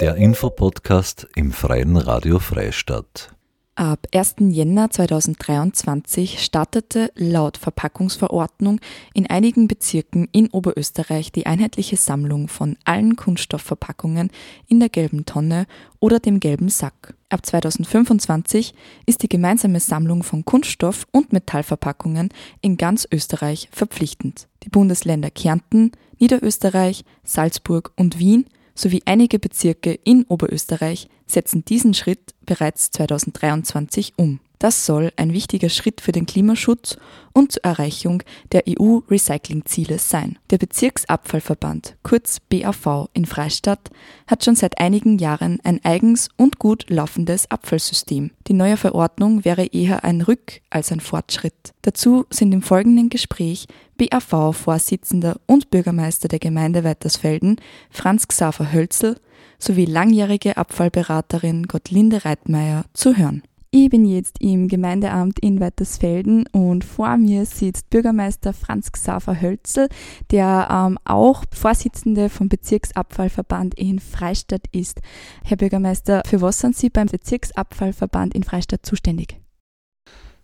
Der Infopodcast im Freien Radio Freistadt. Ab 1. Jänner 2023 startete laut Verpackungsverordnung in einigen Bezirken in Oberösterreich die einheitliche Sammlung von allen Kunststoffverpackungen in der gelben Tonne oder dem gelben Sack. Ab 2025 ist die gemeinsame Sammlung von Kunststoff- und Metallverpackungen in ganz Österreich verpflichtend. Die Bundesländer Kärnten, Niederösterreich, Salzburg und Wien sowie einige Bezirke in Oberösterreich setzen diesen Schritt bereits 2023 um. Das soll ein wichtiger Schritt für den Klimaschutz und zur Erreichung der EU-Recycling-Ziele sein. Der Bezirksabfallverband, kurz BAV in Freistadt, hat schon seit einigen Jahren ein eigens und gut laufendes Abfallsystem. Die neue Verordnung wäre eher ein Rück- als ein Fortschritt. Dazu sind im folgenden Gespräch BAV-Vorsitzender und Bürgermeister der Gemeinde Weitersfelden, Franz Xaver Hölzel, sowie langjährige Abfallberaterin Gottlinde Reitmeier zu hören. Ich bin jetzt im Gemeindeamt in Weitersfelden und vor mir sitzt Bürgermeister Franz Xaver Hölzel, der ähm, auch Vorsitzende vom Bezirksabfallverband in Freistadt ist. Herr Bürgermeister, für was sind Sie beim Bezirksabfallverband in Freistadt zuständig?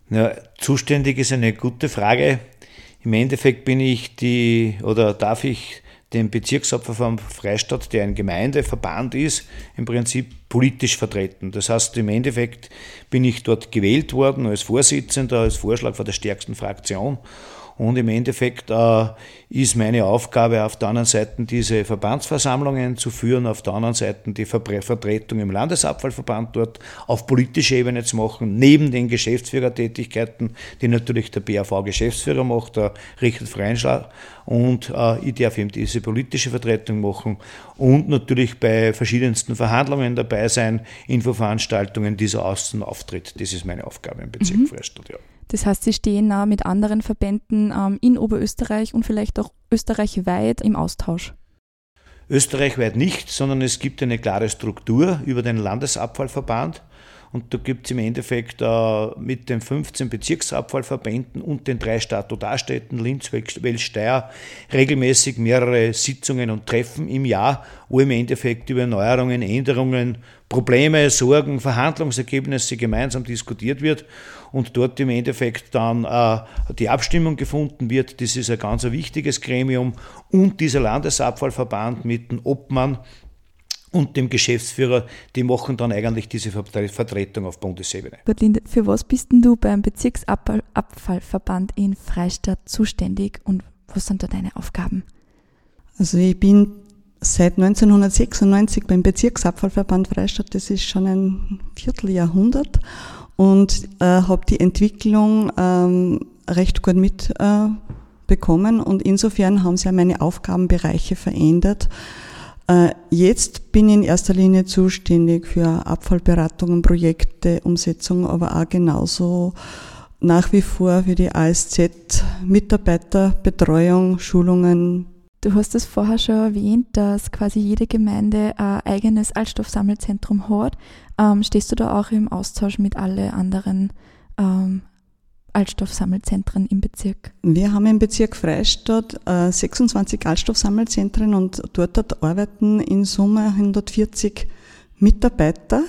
Ja, zuständig ist eine gute Frage. Im Endeffekt bin ich die oder darf ich den Bezirksopferverband Freistadt, der ein Gemeindeverband ist, im Prinzip politisch vertreten. Das heißt, im Endeffekt bin ich dort gewählt worden als Vorsitzender, als Vorschlag von der stärksten Fraktion und im Endeffekt äh, ist meine Aufgabe auf der anderen Seite diese Verbandsversammlungen zu führen, auf der anderen Seite die Vertretung im Landesabfallverband dort auf politischer Ebene zu machen, neben den Geschäftsführertätigkeiten, die natürlich der BAV-Geschäftsführer macht, der Richard Freinschlag. Und äh, ich darf eben diese politische Vertretung machen und natürlich bei verschiedensten Verhandlungen dabei sein, Infoveranstaltungen, dieser Außen auftritt. Das ist meine Aufgabe im Bezirk mhm. Freistadt. Ja. Das heißt, Sie stehen nah mit anderen Verbänden ähm, in Oberösterreich und vielleicht auch österreichweit im Austausch. Österreichweit nicht, sondern es gibt eine klare Struktur über den Landesabfallverband. Und da gibt es im Endeffekt äh, mit den 15 Bezirksabfallverbänden und den drei Statutarstädten Linz, Welsch, Steyr regelmäßig mehrere Sitzungen und Treffen im Jahr, wo im Endeffekt über Neuerungen, Änderungen, Probleme, Sorgen, Verhandlungsergebnisse gemeinsam diskutiert wird und dort im Endeffekt dann äh, die Abstimmung gefunden wird. Das ist ein ganz wichtiges Gremium und dieser Landesabfallverband mit dem Obmann und dem Geschäftsführer, die machen dann eigentlich diese Vertretung auf Bundesebene. Bertlinde, für was bist denn du beim Bezirksabfallverband in Freistadt zuständig und was sind da deine Aufgaben? Also ich bin seit 1996 beim Bezirksabfallverband Freistadt, das ist schon ein Vierteljahrhundert und äh, habe die Entwicklung ähm, recht gut mitbekommen äh, und insofern haben sich ja meine Aufgabenbereiche verändert. Äh, jetzt bin ich in erster Linie zuständig für Abfallberatungen, Projekte, Umsetzung, aber auch genauso nach wie vor für die ASZ Mitarbeiterbetreuung, Schulungen. Du hast es vorher schon erwähnt, dass quasi jede Gemeinde ein eigenes Altstoffsammelzentrum hat. Ähm, stehst du da auch im Austausch mit allen anderen ähm, Altstoffsammelzentren im Bezirk? Wir haben im Bezirk Freistadt äh, 26 Altstoffsammelzentren und dort arbeiten in Summe 140 Mitarbeiter,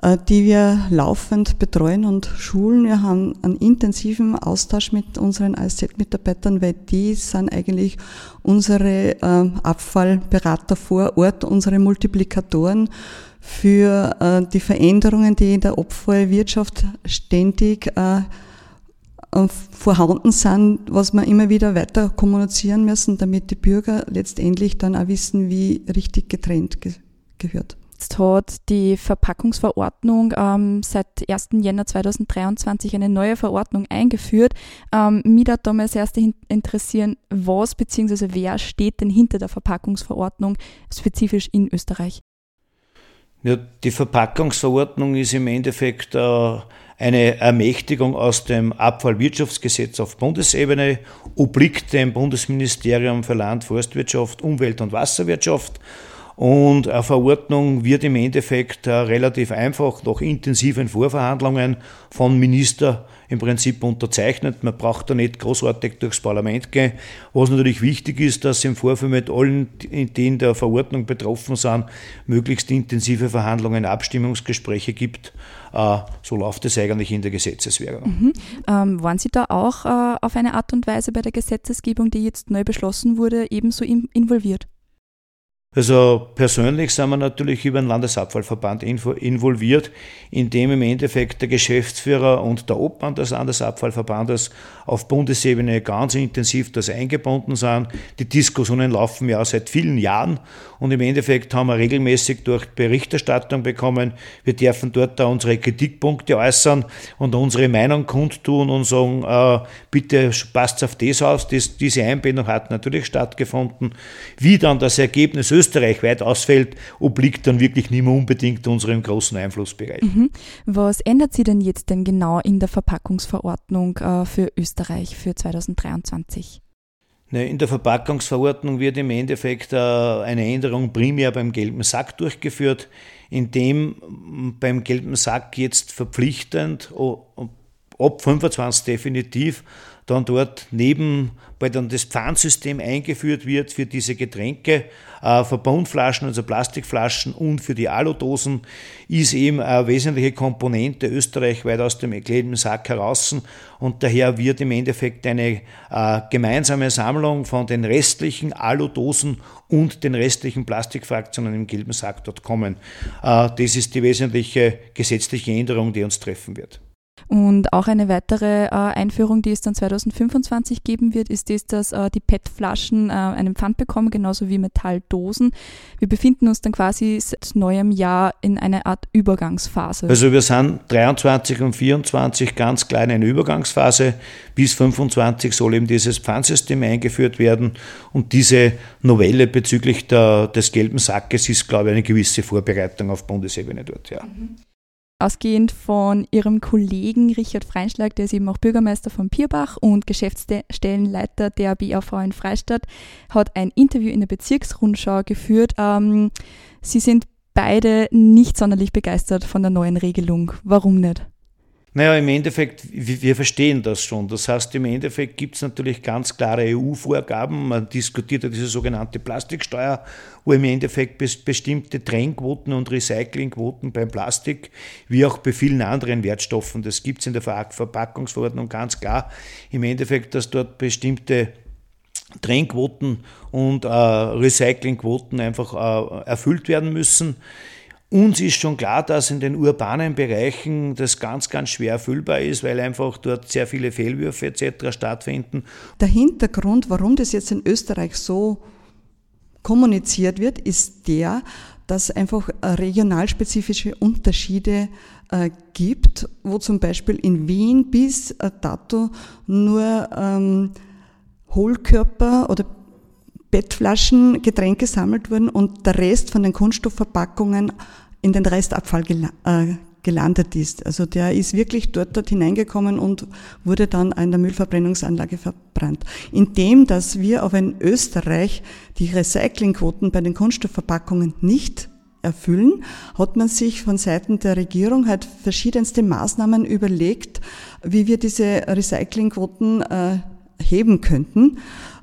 äh, die wir laufend betreuen und schulen. Wir haben einen intensiven Austausch mit unseren ASZ-Mitarbeitern, weil die sind eigentlich unsere äh, Abfallberater vor Ort, unsere Multiplikatoren für äh, die Veränderungen, die in der Abfallwirtschaft ständig äh, äh, vorhanden sind, was wir immer wieder weiter kommunizieren müssen, damit die Bürger letztendlich dann auch wissen, wie richtig getrennt ge gehört. Jetzt hat die Verpackungsverordnung ähm, seit 1. Jänner 2023 eine neue Verordnung eingeführt. Ähm, mich da damals erst interessieren, was bzw. wer steht denn hinter der Verpackungsverordnung spezifisch in Österreich? Ja, die Verpackungsverordnung ist im Endeffekt äh, eine Ermächtigung aus dem Abfallwirtschaftsgesetz auf Bundesebene, obliegt dem Bundesministerium für Land, Forstwirtschaft, Umwelt und Wasserwirtschaft. Und eine Verordnung wird im Endeffekt relativ einfach nach intensiven Vorverhandlungen von Minister im Prinzip unterzeichnet. Man braucht da nicht großartig durchs Parlament gehen. Was natürlich wichtig ist, dass im Vorfeld mit allen, die in der Verordnung betroffen sind, möglichst intensive Verhandlungen, Abstimmungsgespräche gibt. Äh, so läuft es eigentlich in der Gesetzeswährung. Mhm. Ähm, waren Sie da auch äh, auf eine Art und Weise bei der Gesetzesgebung, die jetzt neu beschlossen wurde, ebenso involviert? Also persönlich sind wir natürlich über den Landesabfallverband involviert, in dem im Endeffekt der Geschäftsführer und der Obmann des Landesabfallverbandes auf Bundesebene ganz intensiv das eingebunden sind. Die Diskussionen laufen ja seit vielen Jahren und im Endeffekt haben wir regelmäßig durch Berichterstattung bekommen. Wir dürfen dort da unsere Kritikpunkte äußern und unsere Meinung kundtun und sagen, äh, bitte passt auf das aus. Das, diese Einbindung hat natürlich stattgefunden. Wie dann das Ergebnis österreichweit ausfällt, obliegt dann wirklich nicht mehr unbedingt unserem großen Einflussbereich. Mhm. Was ändert sich denn jetzt denn genau in der Verpackungsverordnung äh, für Österreich für 2023? In der Verpackungsverordnung wird im Endeffekt äh, eine Änderung primär beim gelben Sack durchgeführt, indem beim gelben Sack jetzt verpflichtend ab 25 definitiv dann dort neben, weil dann das Pfandsystem eingeführt wird für diese Getränke, äh, Verbundflaschen, also Plastikflaschen und für die Aludosen, ist eben eine wesentliche Komponente österreichweit aus dem erklärten Sack heraus und daher wird im Endeffekt eine äh, gemeinsame Sammlung von den restlichen Aludosen und den restlichen Plastikfraktionen im gelben Sack dort kommen. Äh, das ist die wesentliche gesetzliche Änderung, die uns treffen wird. Und auch eine weitere äh, Einführung, die es dann 2025 geben wird, ist das, dass äh, die PET-Flaschen äh, einen Pfand bekommen, genauso wie Metalldosen. Wir befinden uns dann quasi seit neuem Jahr in einer Art Übergangsphase. Also wir sind 23 und 24 ganz klein in Übergangsphase. Bis 25 soll eben dieses Pfandsystem eingeführt werden. Und diese Novelle bezüglich der, des gelben Sackes ist, glaube ich, eine gewisse Vorbereitung auf Bundesebene dort. Ja. Mhm. Ausgehend von ihrem Kollegen Richard Freinschlag, der ist eben auch Bürgermeister von Pierbach und Geschäftsstellenleiter der BAV in Freistadt, hat ein Interview in der Bezirksrundschau geführt. Ähm, sie sind beide nicht sonderlich begeistert von der neuen Regelung. Warum nicht? Naja, im Endeffekt, wir verstehen das schon. Das heißt, im Endeffekt gibt es natürlich ganz klare EU-Vorgaben. Man diskutiert ja diese sogenannte Plastiksteuer, wo im Endeffekt bestimmte Trennquoten und Recyclingquoten beim Plastik, wie auch bei vielen anderen Wertstoffen, das gibt es in der Verpackungsverordnung ganz klar, im Endeffekt, dass dort bestimmte Trennquoten und äh, Recyclingquoten einfach äh, erfüllt werden müssen. Uns ist schon klar, dass in den urbanen Bereichen das ganz, ganz schwer erfüllbar ist, weil einfach dort sehr viele Fehlwürfe etc. stattfinden. Der Hintergrund, warum das jetzt in Österreich so kommuniziert wird, ist der, dass einfach regionalspezifische Unterschiede äh, gibt, wo zum Beispiel in Wien bis äh, dato nur ähm, Hohlkörper oder Bettflaschen Getränke gesammelt wurden und der Rest von den Kunststoffverpackungen in den Restabfall äh, gelandet ist. Also der ist wirklich dort, dort hineingekommen und wurde dann in der Müllverbrennungsanlage verbrannt. Indem, dass wir auch in Österreich die Recyclingquoten bei den Kunststoffverpackungen nicht erfüllen, hat man sich von Seiten der Regierung halt verschiedenste Maßnahmen überlegt, wie wir diese Recyclingquoten äh, heben könnten.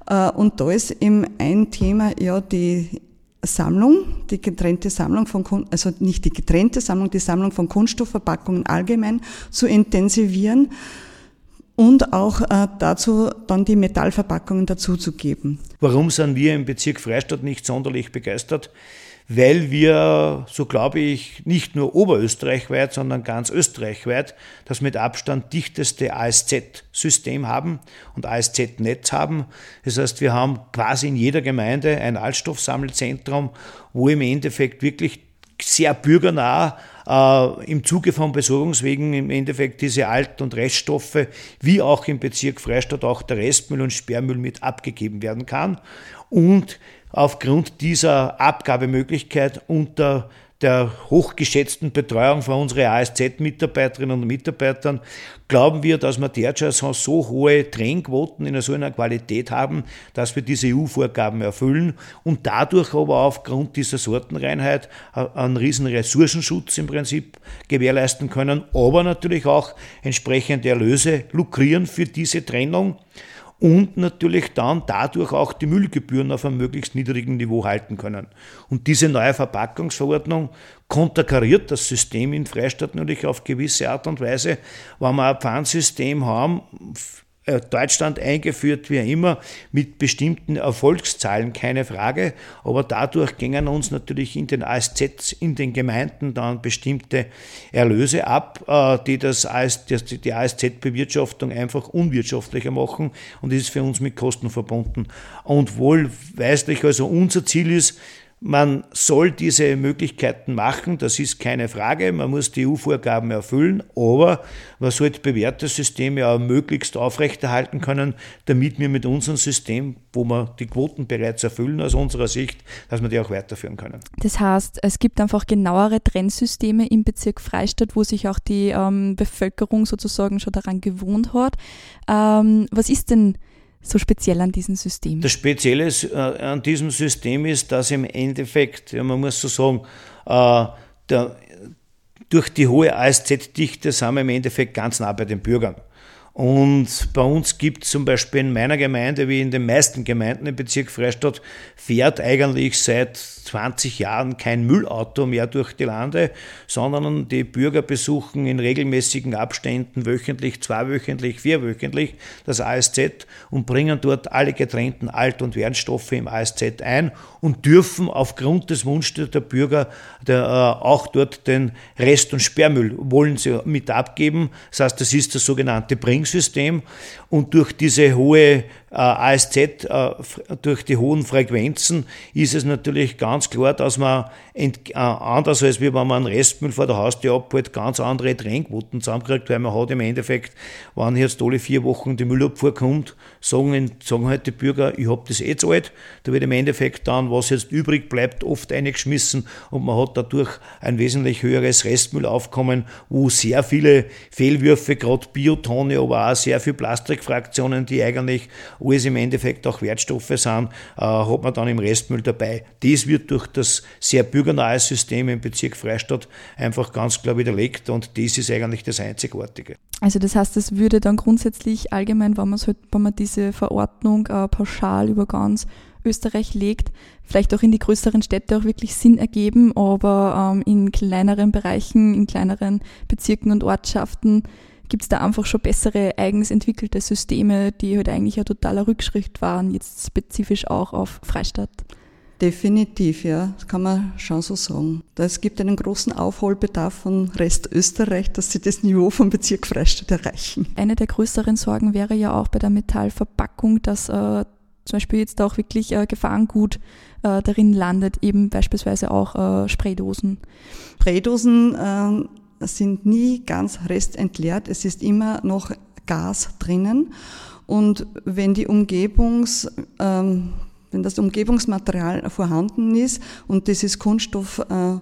Äh, und da ist eben ein Thema ja die Sammlung, die getrennte Sammlung von, also nicht die getrennte Sammlung, die Sammlung von Kunststoffverpackungen allgemein zu intensivieren und auch äh, dazu dann die Metallverpackungen dazuzugeben. Warum sind wir im Bezirk Freistadt nicht sonderlich begeistert? Weil wir, so glaube ich, nicht nur oberösterreichweit, sondern ganz österreichweit das mit Abstand dichteste ASZ-System haben und ASZ-Netz haben. Das heißt, wir haben quasi in jeder Gemeinde ein Altstoffsammelzentrum, wo im Endeffekt wirklich sehr bürgernah äh, im Zuge von Besorgungswegen im Endeffekt diese Alt- und Reststoffe, wie auch im Bezirk Freistadt auch der Restmüll und Sperrmüll mit abgegeben werden kann. Und aufgrund dieser Abgabemöglichkeit unter der hochgeschätzten Betreuung von unseren ASZ-Mitarbeiterinnen und Mitarbeitern glauben wir, dass wir derzeit so hohe Trennquoten in so einer Qualität haben, dass wir diese EU-Vorgaben erfüllen und dadurch aber aufgrund dieser Sortenreinheit einen riesen Ressourcenschutz im Prinzip gewährleisten können, aber natürlich auch entsprechende Erlöse lukrieren für diese Trennung und natürlich dann dadurch auch die Müllgebühren auf einem möglichst niedrigen Niveau halten können. Und diese neue Verpackungsverordnung konterkariert das System in Freistadt natürlich auf gewisse Art und Weise, weil wir ein Pfandsystem haben, Deutschland eingeführt, wie immer, mit bestimmten Erfolgszahlen, keine Frage. Aber dadurch gingen uns natürlich in den ASZs, in den Gemeinden dann bestimmte Erlöse ab, äh, die das AS, die ASZ-Bewirtschaftung einfach unwirtschaftlicher machen. Und ist für uns mit Kosten verbunden. Und wohlweislich, also unser Ziel ist, man soll diese Möglichkeiten machen, das ist keine Frage. Man muss die EU-Vorgaben erfüllen, aber man sollte bewährte Systeme auch möglichst aufrechterhalten können, damit wir mit unserem System, wo wir die Quoten bereits erfüllen aus unserer Sicht, dass wir die auch weiterführen können. Das heißt, es gibt einfach genauere Trennsysteme im Bezirk Freistadt, wo sich auch die ähm, Bevölkerung sozusagen schon daran gewohnt hat. Ähm, was ist denn so speziell an diesem System? Das Spezielle äh, an diesem System ist, dass im Endeffekt, ja, man muss so sagen, äh, der, durch die hohe ASZ-Dichte sind wir im Endeffekt ganz nah bei den Bürgern. Und bei uns gibt es zum Beispiel in meiner Gemeinde, wie in den meisten Gemeinden im Bezirk Freistadt, fährt eigentlich seit 20 Jahren kein Müllauto mehr durch die Lande, sondern die Bürger besuchen in regelmäßigen Abständen wöchentlich, zweiwöchentlich, vierwöchentlich das ASZ und bringen dort alle getrennten Alt- und Wertstoffe im ASZ ein und dürfen aufgrund des Wunsches der Bürger der, äh, auch dort den Rest- und Sperrmüll wollen sie mit abgeben. Das heißt, das ist das sogenannte Bringsystem und durch diese hohe äh, ASZ, äh, durch die hohen Frequenzen ist es natürlich ganz klar, dass man ent, äh, anders als wenn man einen Restmüll vor der Haustür abholt, ganz andere Trennquoten zusammenkriegt, weil man hat im Endeffekt, wenn jetzt alle vier Wochen die Müllabfuhr kommt, sagen, sagen halt die Bürger, ich habe das eh alt, da wird im Endeffekt dann, was jetzt übrig bleibt, oft eingeschmissen und man hat dadurch ein wesentlich höheres Restmüllaufkommen, wo sehr viele Fehlwürfe, gerade Biotonne, aber auch sehr viele Plastikfraktionen, die eigentlich alles im Endeffekt auch Wertstoffe sind, äh, hat man dann im Restmüll dabei. Das wird durch das sehr bürgernahe System im Bezirk Freistadt einfach ganz klar widerlegt und das ist eigentlich das Einzigartige. Also das heißt, es würde dann grundsätzlich allgemein, wenn, halt, wenn man diese Verordnung äh, pauschal über ganz Österreich legt, vielleicht auch in die größeren Städte auch wirklich Sinn ergeben, aber ähm, in kleineren Bereichen, in kleineren Bezirken und Ortschaften gibt es da einfach schon bessere eigens entwickelte Systeme, die halt eigentlich ein totaler Rückschritt waren, jetzt spezifisch auch auf Freistadt. Definitiv, ja, das kann man schon so sagen. Es gibt einen großen Aufholbedarf von Rest Österreich, dass sie das Niveau vom Bezirk Freistadt erreichen. Eine der größeren Sorgen wäre ja auch bei der Metallverpackung, dass äh, zum Beispiel jetzt auch wirklich äh, Gefahrengut äh, darin landet, eben beispielsweise auch äh, Spraydosen. Spraydosen äh, sind nie ganz restentleert. Es ist immer noch Gas drinnen. Und wenn die Umgebungs, ähm, wenn das Umgebungsmaterial vorhanden ist und das ist Kunststoff äh,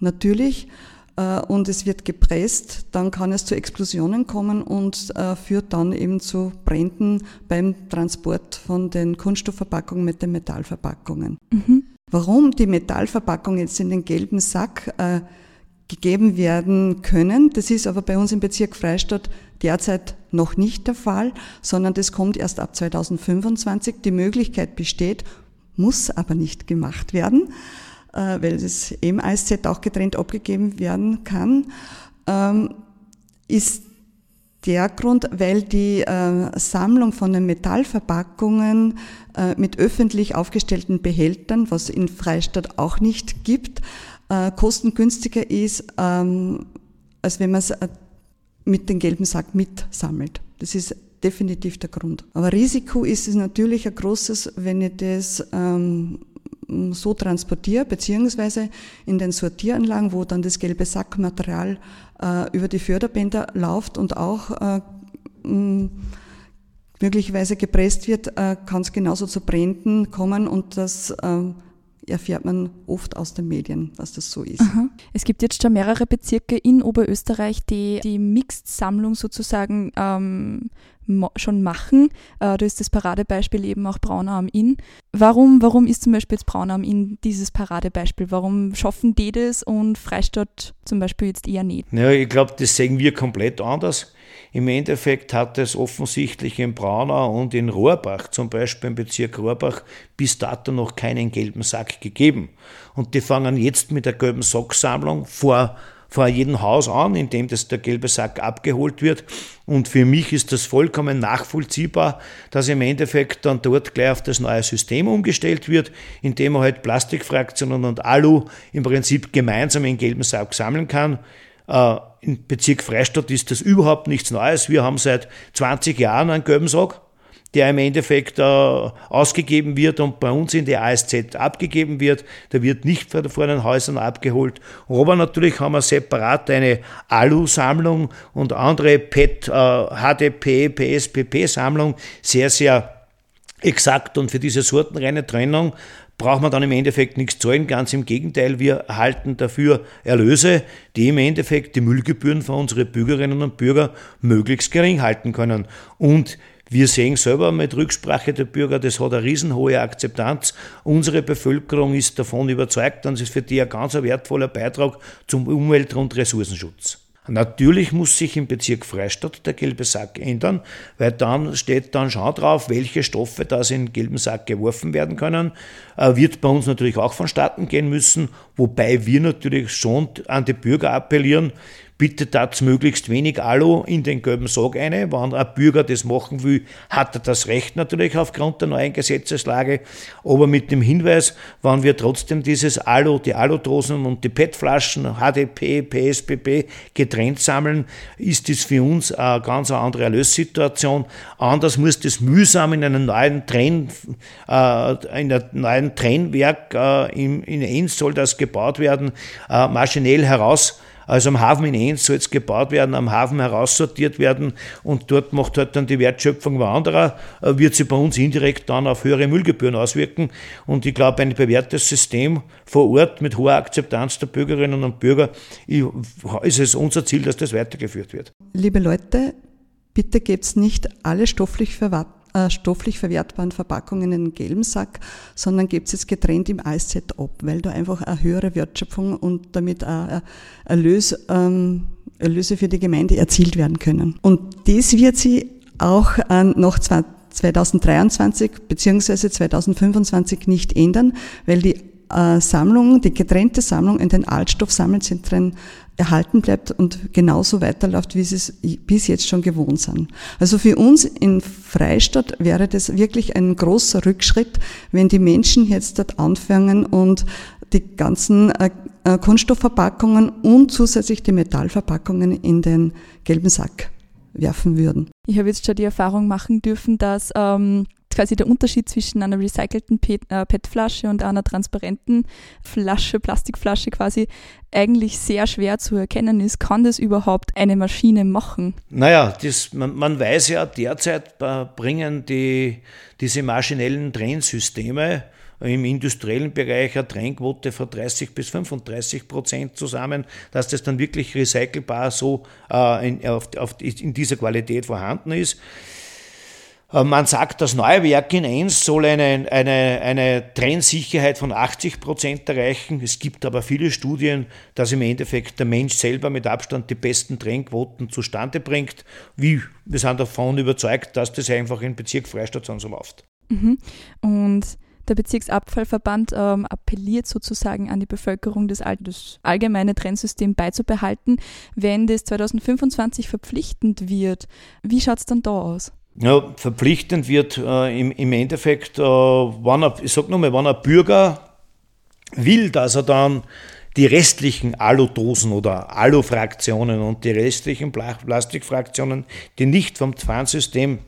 natürlich äh, und es wird gepresst, dann kann es zu Explosionen kommen und äh, führt dann eben zu Bränden beim Transport von den Kunststoffverpackungen mit den Metallverpackungen. Mhm. Warum die Metallverpackung jetzt in den gelben Sack äh, gegeben werden können. Das ist aber bei uns im Bezirk Freistadt derzeit noch nicht der Fall, sondern das kommt erst ab 2025. Die Möglichkeit besteht, muss aber nicht gemacht werden, äh, weil das im ASZ auch getrennt abgegeben werden kann, ähm, ist der Grund, weil die äh, Sammlung von den Metallverpackungen äh, mit öffentlich aufgestellten Behältern, was in Freistadt auch nicht gibt, äh, kostengünstiger ist, ähm, als wenn man es äh, mit dem gelben Sack mitsammelt. Das ist definitiv der Grund. Aber Risiko ist es natürlich ein großes, wenn ich das ähm, so transportiere, beziehungsweise in den Sortieranlagen, wo dann das gelbe Sackmaterial äh, über die Förderbänder läuft und auch äh, möglicherweise gepresst wird, äh, kann es genauso zu Bränden kommen und das äh, erfährt man oft aus den Medien, dass das so ist. Aha. Es gibt jetzt schon mehrere Bezirke in Oberösterreich, die die Mixed-Sammlung sozusagen ähm, schon machen. Äh, da ist das Paradebeispiel eben auch Braunau am Inn. Warum, warum ist zum Beispiel jetzt Braunau am Inn dieses Paradebeispiel? Warum schaffen die das und Freistadt zum Beispiel jetzt eher nicht? Ja, ich glaube, das sehen wir komplett anders. Im Endeffekt hat es offensichtlich in Braunau und in Rohrbach, zum Beispiel im Bezirk Rohrbach, bis dato noch keinen gelben Sack gegeben. Und die fangen jetzt mit der gelben Sacksammlung vor vor jedem Haus an, in dem das der gelbe Sack abgeholt wird. Und für mich ist das vollkommen nachvollziehbar, dass im Endeffekt dann dort gleich auf das neue System umgestellt wird, indem man halt Plastikfraktionen und Alu im Prinzip gemeinsam in gelben Sack sammeln kann. Äh, Im Bezirk Freistadt ist das überhaupt nichts Neues. Wir haben seit 20 Jahren einen gelben Sack der im Endeffekt äh, ausgegeben wird und bei uns in die ASZ abgegeben wird. Der wird nicht vor den Häusern abgeholt. Aber natürlich haben wir separat eine Alu-Sammlung und andere PET, äh, HDP, PSPP-Sammlung sehr, sehr exakt und für diese sortenreine Trennung braucht man dann im Endeffekt nichts zahlen. Ganz im Gegenteil, wir erhalten dafür Erlöse, die im Endeffekt die Müllgebühren für unsere Bürgerinnen und Bürger möglichst gering halten können. Und wir sehen selber mit Rücksprache der Bürger, das hat eine riesenhohe Akzeptanz. Unsere Bevölkerung ist davon überzeugt und es ist für die ein ganz wertvoller Beitrag zum Umwelt- und Ressourcenschutz. Natürlich muss sich im Bezirk Freistadt der gelbe Sack ändern, weil dann steht dann schon drauf, welche Stoffe da in den gelben Sack geworfen werden können. Äh, wird bei uns natürlich auch vonstatten gehen müssen, wobei wir natürlich schon an die Bürger appellieren, bitte tat möglichst wenig Alu in den gelben Sarg eine. Wenn ein Bürger das machen will, hat er das Recht natürlich aufgrund der neuen Gesetzeslage. Aber mit dem Hinweis, wenn wir trotzdem dieses Alu, die Aludosen und die PET-Flaschen, HDP, PSPP getrennt sammeln, ist das für uns eine ganz andere Erlössituation. Anders muss das mühsam in einem neuen Trenn, äh, in einem neuen Trennwerk äh, in, Enns soll das gebaut werden, äh, maschinell heraus also am Hafen in Enns soll es gebaut werden, am Hafen heraussortiert werden und dort macht halt dann die Wertschöpfung wer anderer, äh, wird sich bei uns indirekt dann auf höhere Müllgebühren auswirken. Und ich glaube, ein bewährtes System vor Ort mit hoher Akzeptanz der Bürgerinnen und Bürger ist es unser Ziel, dass das weitergeführt wird. Liebe Leute, bitte gebt nicht alle stofflich verwahrt äh, stofflich verwertbaren Verpackungen in einen gelben Sack, sondern gebt es getrennt im ab, weil da einfach eine höhere Wertschöpfung und damit auch Erlös, ähm, Erlöse für die Gemeinde erzielt werden können. Und das wird sie auch äh, noch 2023 bzw. 2025 nicht ändern, weil die äh, Sammlung, die getrennte Sammlung in den Altstoffsammelzentren erhalten bleibt und genauso weiterläuft, wie sie es bis jetzt schon gewohnt sind. Also für uns in Freistadt wäre das wirklich ein großer Rückschritt, wenn die Menschen jetzt dort anfangen und die ganzen äh, äh, Kunststoffverpackungen und zusätzlich die Metallverpackungen in den gelben Sack werfen würden. Ich habe jetzt schon die Erfahrung machen dürfen, dass ähm, quasi der Unterschied zwischen einer recycelten äh, PET-Flasche und einer transparenten Flasche, Plastikflasche quasi eigentlich sehr schwer zu erkennen ist. Kann das überhaupt eine Maschine machen? Naja, das, man, man weiß ja, derzeit äh, bringen die, diese maschinellen Trennsysteme im industriellen Bereich eine Trennquote von 30 bis 35 Prozent zusammen, dass das dann wirklich recycelbar so äh, in, auf, auf, in dieser Qualität vorhanden ist. Äh, man sagt, das neue Werk in Enns soll eine, eine, eine Trennsicherheit von 80 Prozent erreichen. Es gibt aber viele Studien, dass im Endeffekt der Mensch selber mit Abstand die besten Trennquoten zustande bringt. Wie, wir sind davon überzeugt, dass das einfach im Bezirk Freistadt so läuft. Mhm. Und der Bezirksabfallverband ähm, appelliert sozusagen an die Bevölkerung, das, das allgemeine Trennsystem beizubehalten. Wenn das 2025 verpflichtend wird, wie schaut es dann da aus? Ja, verpflichtend wird äh, im, im Endeffekt, äh, wenn er, ich sag nochmal, wenn ein Bürger will, dass er dann die restlichen Aludosen oder Alufraktionen und die restlichen Plastikfraktionen, die nicht vom Pfandsystem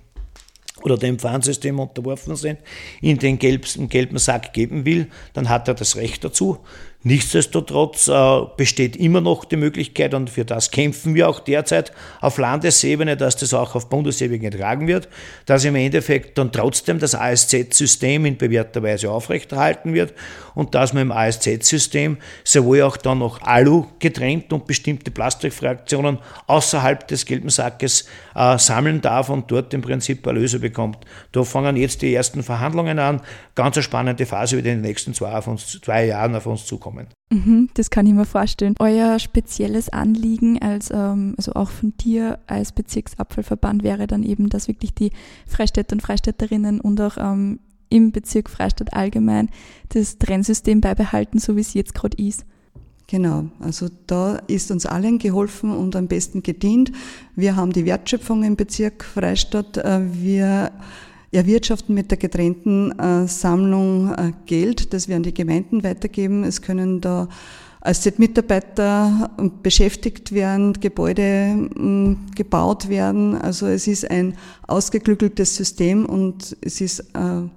oder dem Pfandsystem unterworfen sind, in den gelben, gelben Sack geben will, dann hat er das Recht dazu. Nichtsdestotrotz äh, besteht immer noch die Möglichkeit, und für das kämpfen wir auch derzeit auf Landesebene, dass das auch auf Bundesebene getragen wird, dass im Endeffekt dann trotzdem das ASZ-System in bewährter Weise aufrechterhalten wird und dass man im ASZ-System sowohl auch dann noch Alu getrennt und bestimmte Plastikfraktionen außerhalb des gelben Sackes äh, sammeln darf und dort im Prinzip Erlöse bekommt. Da fangen jetzt die ersten Verhandlungen an. Ganz eine spannende Phase, die in den nächsten zwei, auf uns, zwei Jahren auf uns zukommt kommen. Mhm, das kann ich mir vorstellen. Euer spezielles Anliegen als, ähm, also auch von dir als Bezirksabfallverband wäre dann eben, dass wirklich die Freistädter und Freistädterinnen und auch ähm, im Bezirk Freistadt allgemein das Trennsystem beibehalten, so wie es jetzt gerade ist. Genau, also da ist uns allen geholfen und am besten gedient. Wir haben die Wertschöpfung im Bezirk Freistadt. Äh, wir erwirtschaften mit der getrennten äh, Sammlung äh, Geld, das wir an die Gemeinden weitergeben. Es können da als Mitarbeiter beschäftigt werden, Gebäude mh, gebaut werden. Also es ist ein ausgeklügeltes System und es ist äh,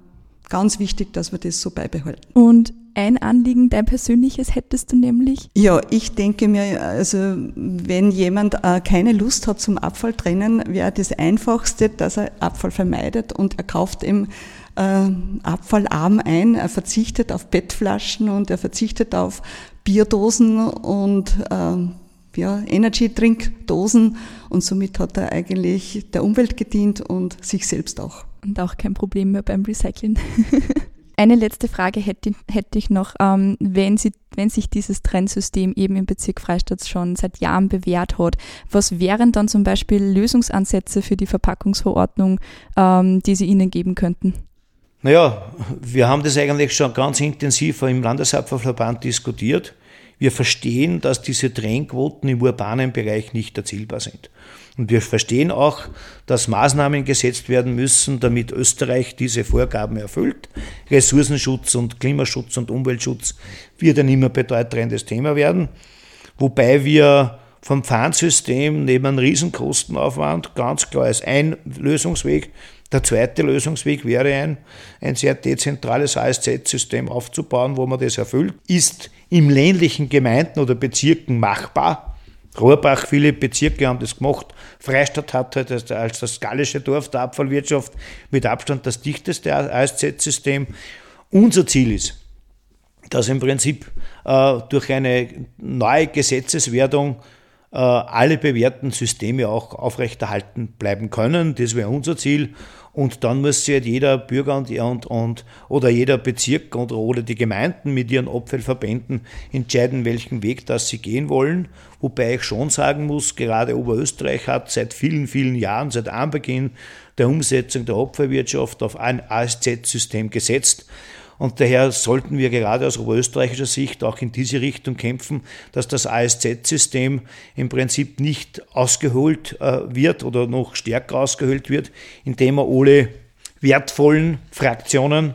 ganz wichtig, dass wir das so beibehalten. Und ein Anliegen, dein persönliches hättest du nämlich? Ja, ich denke mir, also wenn jemand äh, keine Lust hat zum Abfall trennen, wäre das Einfachste, dass er Abfall vermeidet und er kauft im äh, Abfallarm ein, er verzichtet auf Bettflaschen und er verzichtet auf Bierdosen und äh, ja, Energy-Trinkdosen und somit hat er eigentlich der Umwelt gedient und sich selbst auch. Und auch kein Problem mehr beim Recyceln. Eine letzte Frage hätte, hätte ich noch. Ähm, wenn, Sie, wenn sich dieses Trennsystem eben im Bezirk Freistadt schon seit Jahren bewährt hat, was wären dann zum Beispiel Lösungsansätze für die Verpackungsverordnung, ähm, die Sie Ihnen geben könnten? Naja, wir haben das eigentlich schon ganz intensiv im Landesabfallverband diskutiert. Wir verstehen, dass diese Trennquoten im urbanen Bereich nicht erzielbar sind. Und wir verstehen auch, dass Maßnahmen gesetzt werden müssen, damit Österreich diese Vorgaben erfüllt. Ressourcenschutz und Klimaschutz und Umweltschutz wird ein immer bedeutendes Thema werden. Wobei wir vom Pfandsystem neben einem Riesenkostenaufwand ganz klar als ein Lösungsweg der zweite Lösungsweg wäre ein, ein sehr dezentrales ASZ-System aufzubauen, wo man das erfüllt. Ist im ländlichen Gemeinden oder Bezirken machbar. Rohrbach, viele Bezirke haben das gemacht. Freistadt hat halt als das gallische Dorf der Abfallwirtschaft mit Abstand das dichteste ASZ-System. Unser Ziel ist, dass im Prinzip äh, durch eine neue Gesetzeswerdung alle bewährten Systeme auch aufrechterhalten bleiben können. Das wäre unser Ziel. Und dann sich halt jeder Bürger und, und, und oder jeder Bezirk und, oder die Gemeinden mit ihren Abfallverbänden entscheiden, welchen Weg das sie gehen wollen. Wobei ich schon sagen muss, gerade Oberösterreich hat seit vielen, vielen Jahren, seit Anbeginn der Umsetzung der Abfallwirtschaft auf ein ASZ-System gesetzt. Und daher sollten wir gerade aus oberösterreichischer Sicht auch in diese Richtung kämpfen, dass das ASZ-System im Prinzip nicht ausgeholt äh, wird oder noch stärker ausgehöhlt wird, indem er alle wertvollen Fraktionen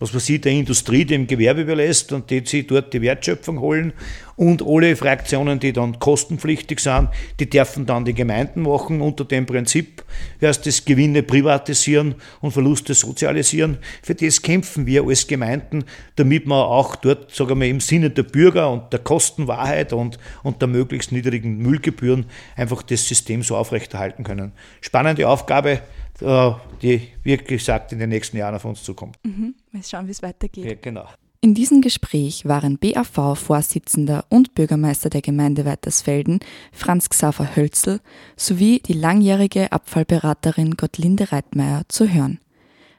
was man sieht, der Industrie dem Gewerbe überlässt und die sie dort die Wertschöpfung holen und alle Fraktionen, die dann kostenpflichtig sind, die dürfen dann die Gemeinden machen unter dem Prinzip, erst das Gewinne privatisieren und Verluste sozialisieren. Für das kämpfen wir als Gemeinden, damit wir auch dort, sagen wir, im Sinne der Bürger und der Kostenwahrheit und, und der möglichst niedrigen Müllgebühren einfach das System so aufrechterhalten können. Spannende Aufgabe, äh, die, wie gesagt, in den nächsten Jahren auf uns zukommt. Mhm. Mal schauen, wie es weitergeht. Ja, genau. In diesem Gespräch waren BAV-Vorsitzender und Bürgermeister der Gemeinde Weitersfelden Franz Xaver Hölzel sowie die langjährige Abfallberaterin Gottlinde Reitmeier zu hören.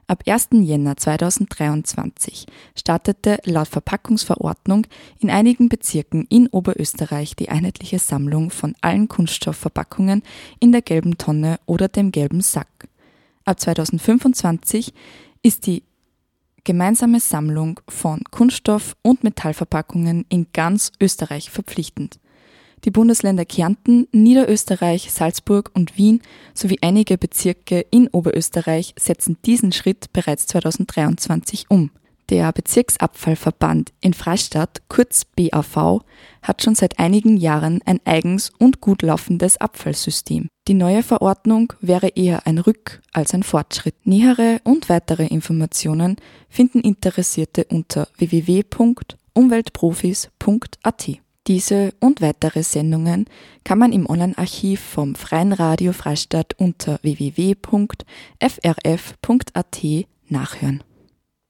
Ab 1. Jänner 2023 startete laut Verpackungsverordnung in einigen Bezirken in Oberösterreich die einheitliche Sammlung von allen Kunststoffverpackungen in der gelben Tonne oder dem gelben Sack. Ab 2025 ist die gemeinsame Sammlung von Kunststoff- und Metallverpackungen in ganz Österreich verpflichtend. Die Bundesländer Kärnten, Niederösterreich, Salzburg und Wien sowie einige Bezirke in Oberösterreich setzen diesen Schritt bereits 2023 um. Der Bezirksabfallverband in Freistadt, kurz BAV, hat schon seit einigen Jahren ein eigens und gut laufendes Abfallsystem. Die neue Verordnung wäre eher ein Rück- als ein Fortschritt. Nähere und weitere Informationen finden Interessierte unter www.oevv.at. umweltprofis.at. Diese und weitere Sendungen kann man im Online-Archiv vom Freien Radio Freistadt unter www.frf.at nachhören.